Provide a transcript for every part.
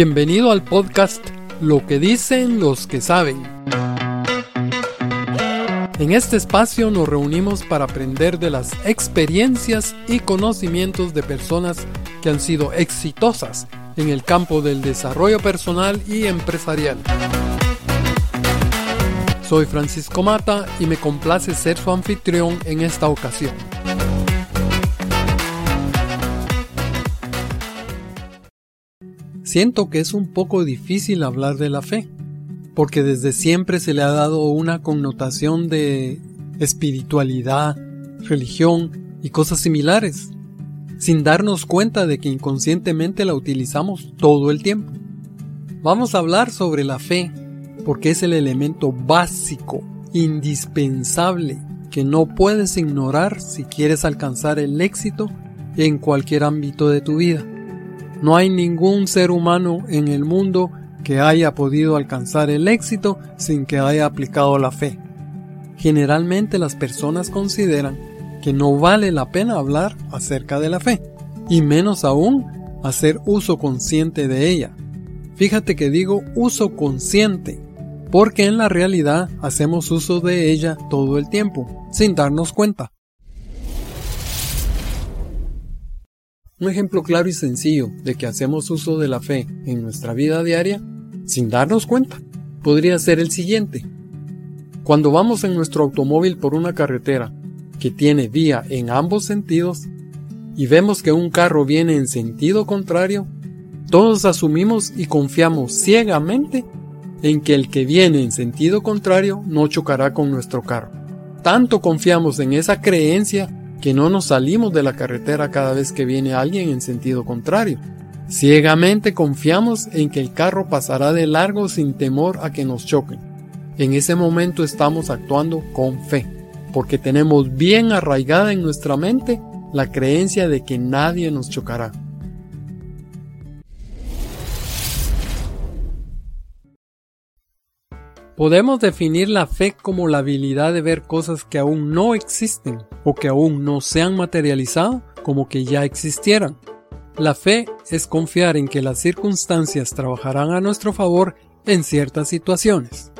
Bienvenido al podcast Lo que dicen los que saben. En este espacio nos reunimos para aprender de las experiencias y conocimientos de personas que han sido exitosas en el campo del desarrollo personal y empresarial. Soy Francisco Mata y me complace ser su anfitrión en esta ocasión. Siento que es un poco difícil hablar de la fe, porque desde siempre se le ha dado una connotación de espiritualidad, religión y cosas similares, sin darnos cuenta de que inconscientemente la utilizamos todo el tiempo. Vamos a hablar sobre la fe, porque es el elemento básico, indispensable, que no puedes ignorar si quieres alcanzar el éxito en cualquier ámbito de tu vida. No hay ningún ser humano en el mundo que haya podido alcanzar el éxito sin que haya aplicado la fe. Generalmente las personas consideran que no vale la pena hablar acerca de la fe, y menos aún hacer uso consciente de ella. Fíjate que digo uso consciente, porque en la realidad hacemos uso de ella todo el tiempo, sin darnos cuenta. Un ejemplo claro y sencillo de que hacemos uso de la fe en nuestra vida diaria sin darnos cuenta podría ser el siguiente. Cuando vamos en nuestro automóvil por una carretera que tiene vía en ambos sentidos y vemos que un carro viene en sentido contrario, todos asumimos y confiamos ciegamente en que el que viene en sentido contrario no chocará con nuestro carro. Tanto confiamos en esa creencia que no nos salimos de la carretera cada vez que viene alguien en sentido contrario. Ciegamente confiamos en que el carro pasará de largo sin temor a que nos choquen. En ese momento estamos actuando con fe, porque tenemos bien arraigada en nuestra mente la creencia de que nadie nos chocará. Podemos definir la fe como la habilidad de ver cosas que aún no existen o que aún no se han materializado como que ya existieran. La fe es confiar en que las circunstancias trabajarán a nuestro favor en ciertas situaciones.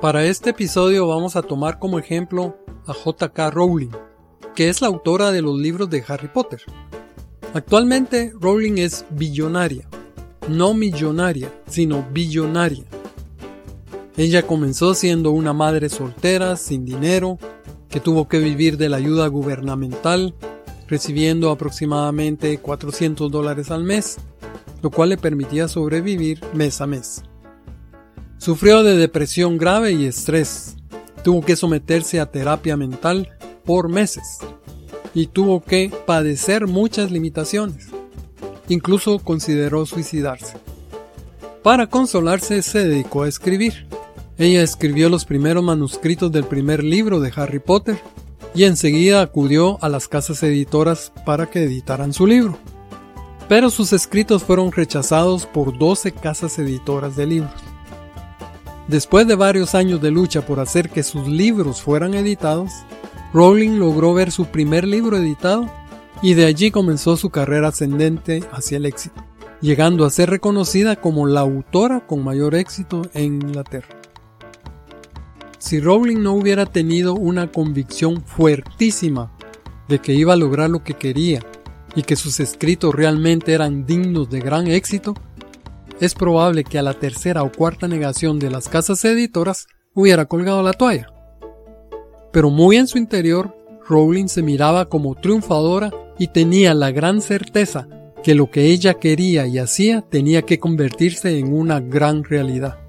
Para este episodio vamos a tomar como ejemplo a J.K. Rowling, que es la autora de los libros de Harry Potter. Actualmente Rowling es billonaria, no millonaria, sino billonaria. Ella comenzó siendo una madre soltera, sin dinero, que tuvo que vivir de la ayuda gubernamental, recibiendo aproximadamente 400 dólares al mes, lo cual le permitía sobrevivir mes a mes. Sufrió de depresión grave y estrés, tuvo que someterse a terapia mental por meses y tuvo que padecer muchas limitaciones. Incluso consideró suicidarse. Para consolarse se dedicó a escribir. Ella escribió los primeros manuscritos del primer libro de Harry Potter y enseguida acudió a las casas editoras para que editaran su libro. Pero sus escritos fueron rechazados por 12 casas editoras de libros. Después de varios años de lucha por hacer que sus libros fueran editados, Rowling logró ver su primer libro editado y de allí comenzó su carrera ascendente hacia el éxito, llegando a ser reconocida como la autora con mayor éxito en Inglaterra. Si Rowling no hubiera tenido una convicción fuertísima de que iba a lograr lo que quería y que sus escritos realmente eran dignos de gran éxito, es probable que a la tercera o cuarta negación de las casas editoras hubiera colgado la toalla. Pero muy en su interior, Rowling se miraba como triunfadora y tenía la gran certeza que lo que ella quería y hacía tenía que convertirse en una gran realidad.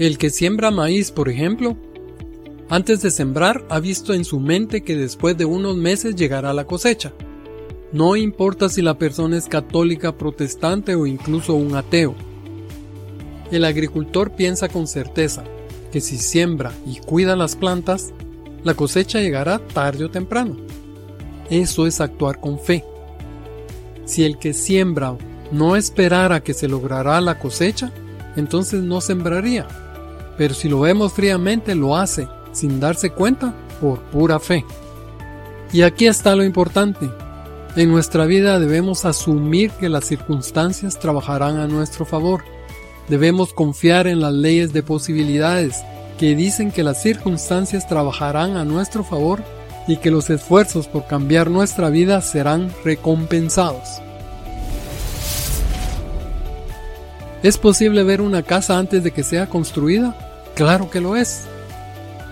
El que siembra maíz, por ejemplo, antes de sembrar ha visto en su mente que después de unos meses llegará la cosecha. No importa si la persona es católica, protestante o incluso un ateo. El agricultor piensa con certeza que si siembra y cuida las plantas, la cosecha llegará tarde o temprano. Eso es actuar con fe. Si el que siembra no esperara que se logrará la cosecha, entonces no sembraría pero si lo vemos fríamente lo hace, sin darse cuenta, por pura fe. Y aquí está lo importante. En nuestra vida debemos asumir que las circunstancias trabajarán a nuestro favor. Debemos confiar en las leyes de posibilidades que dicen que las circunstancias trabajarán a nuestro favor y que los esfuerzos por cambiar nuestra vida serán recompensados. ¿Es posible ver una casa antes de que sea construida? Claro que lo es.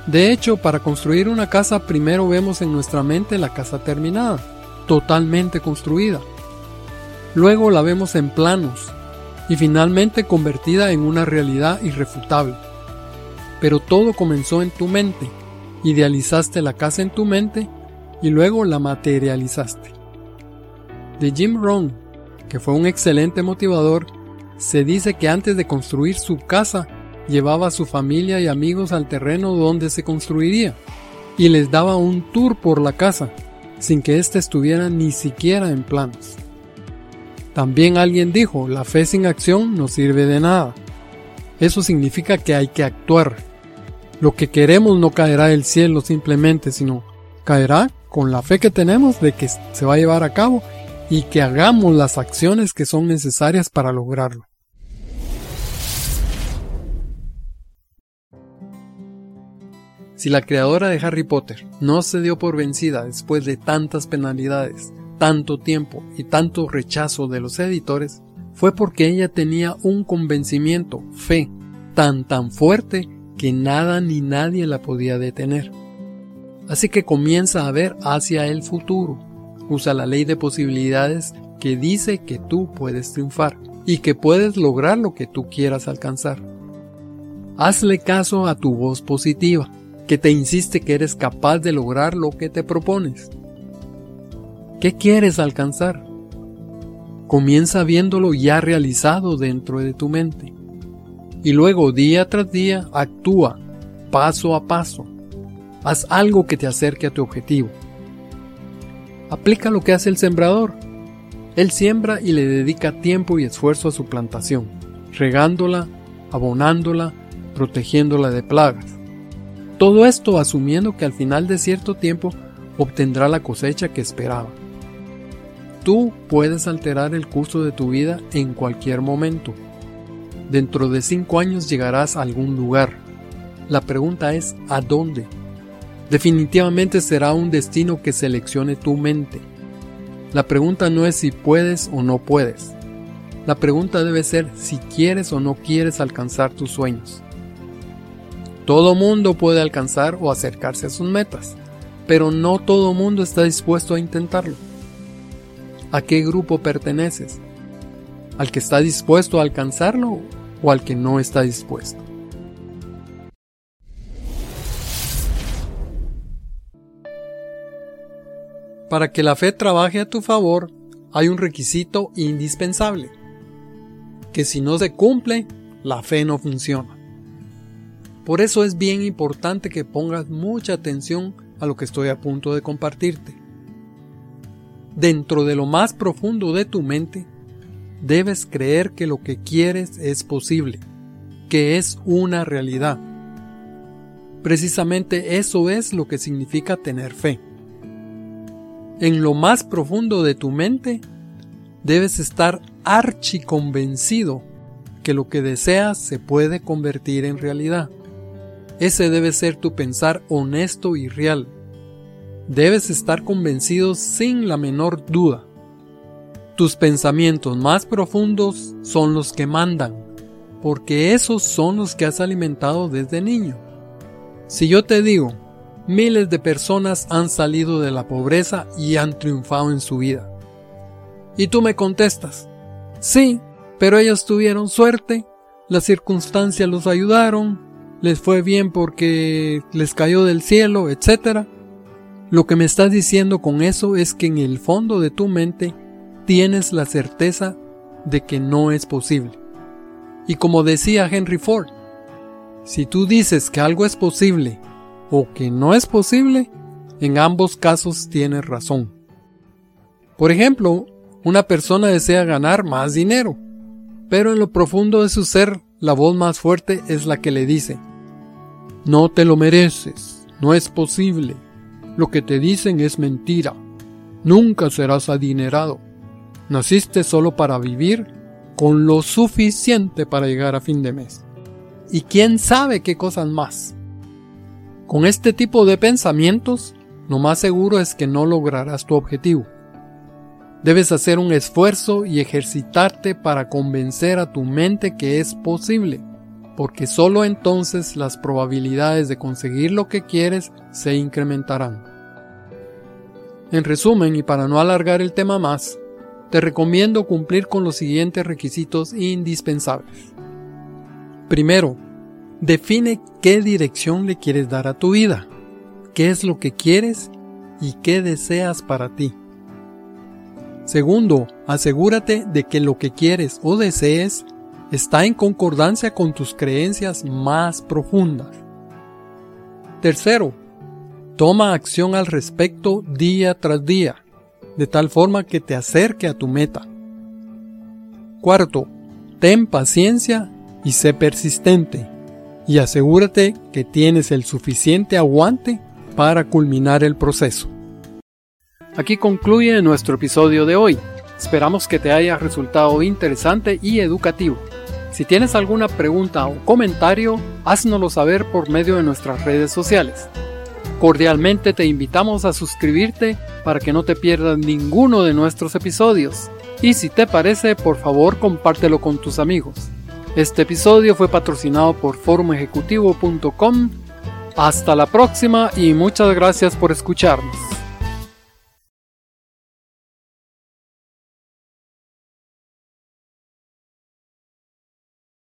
De hecho, para construir una casa primero vemos en nuestra mente la casa terminada totalmente construida. Luego la vemos en planos y finalmente convertida en una realidad irrefutable. Pero todo comenzó en tu mente. Idealizaste la casa en tu mente y luego la materializaste. De Jim Rohn, que fue un excelente motivador, se dice que antes de construir su casa llevaba a su familia y amigos al terreno donde se construiría y les daba un tour por la casa sin que éste estuviera ni siquiera en planos. También alguien dijo, la fe sin acción no sirve de nada. Eso significa que hay que actuar. Lo que queremos no caerá del cielo simplemente, sino caerá con la fe que tenemos de que se va a llevar a cabo y que hagamos las acciones que son necesarias para lograrlo. Si la creadora de Harry Potter no se dio por vencida después de tantas penalidades, tanto tiempo y tanto rechazo de los editores, fue porque ella tenía un convencimiento, fe, tan tan fuerte que nada ni nadie la podía detener. Así que comienza a ver hacia el futuro. Usa la ley de posibilidades que dice que tú puedes triunfar y que puedes lograr lo que tú quieras alcanzar. Hazle caso a tu voz positiva que te insiste que eres capaz de lograr lo que te propones. ¿Qué quieres alcanzar? Comienza viéndolo ya realizado dentro de tu mente. Y luego día tras día actúa, paso a paso. Haz algo que te acerque a tu objetivo. Aplica lo que hace el sembrador. Él siembra y le dedica tiempo y esfuerzo a su plantación, regándola, abonándola, protegiéndola de plagas. Todo esto asumiendo que al final de cierto tiempo obtendrá la cosecha que esperaba. Tú puedes alterar el curso de tu vida en cualquier momento. Dentro de cinco años llegarás a algún lugar. La pregunta es ¿a dónde? Definitivamente será un destino que seleccione tu mente. La pregunta no es si puedes o no puedes. La pregunta debe ser si quieres o no quieres alcanzar tus sueños. Todo mundo puede alcanzar o acercarse a sus metas, pero no todo mundo está dispuesto a intentarlo. ¿A qué grupo perteneces? ¿Al que está dispuesto a alcanzarlo o al que no está dispuesto? Para que la fe trabaje a tu favor, hay un requisito indispensable, que si no se cumple, la fe no funciona. Por eso es bien importante que pongas mucha atención a lo que estoy a punto de compartirte. Dentro de lo más profundo de tu mente, debes creer que lo que quieres es posible, que es una realidad. Precisamente eso es lo que significa tener fe. En lo más profundo de tu mente, debes estar archiconvencido que lo que deseas se puede convertir en realidad. Ese debe ser tu pensar honesto y real. Debes estar convencido sin la menor duda. Tus pensamientos más profundos son los que mandan, porque esos son los que has alimentado desde niño. Si yo te digo, miles de personas han salido de la pobreza y han triunfado en su vida. Y tú me contestas, sí, pero ellos tuvieron suerte, las circunstancias los ayudaron, les fue bien porque les cayó del cielo, etc. Lo que me estás diciendo con eso es que en el fondo de tu mente tienes la certeza de que no es posible. Y como decía Henry Ford, si tú dices que algo es posible o que no es posible, en ambos casos tienes razón. Por ejemplo, una persona desea ganar más dinero, pero en lo profundo de su ser la voz más fuerte es la que le dice, no te lo mereces, no es posible, lo que te dicen es mentira. Nunca serás adinerado. Naciste solo para vivir con lo suficiente para llegar a fin de mes. Y quién sabe qué cosas más. Con este tipo de pensamientos, lo más seguro es que no lograrás tu objetivo. Debes hacer un esfuerzo y ejercitarte para convencer a tu mente que es posible, porque solo entonces las probabilidades de conseguir lo que quieres se incrementarán. En resumen, y para no alargar el tema más, te recomiendo cumplir con los siguientes requisitos indispensables. Primero, define qué dirección le quieres dar a tu vida, qué es lo que quieres y qué deseas para ti. Segundo, asegúrate de que lo que quieres o desees está en concordancia con tus creencias más profundas. Tercero, toma acción al respecto día tras día de tal forma que te acerque a tu meta. Cuarto, ten paciencia y sé persistente y asegúrate que tienes el suficiente aguante para culminar el proceso. Aquí concluye nuestro episodio de hoy. Esperamos que te haya resultado interesante y educativo. Si tienes alguna pregunta o comentario, háznoslo saber por medio de nuestras redes sociales. Cordialmente te invitamos a suscribirte para que no te pierdas ninguno de nuestros episodios. Y si te parece, por favor compártelo con tus amigos. Este episodio fue patrocinado por forumejecutivo.com. Hasta la próxima y muchas gracias por escucharnos.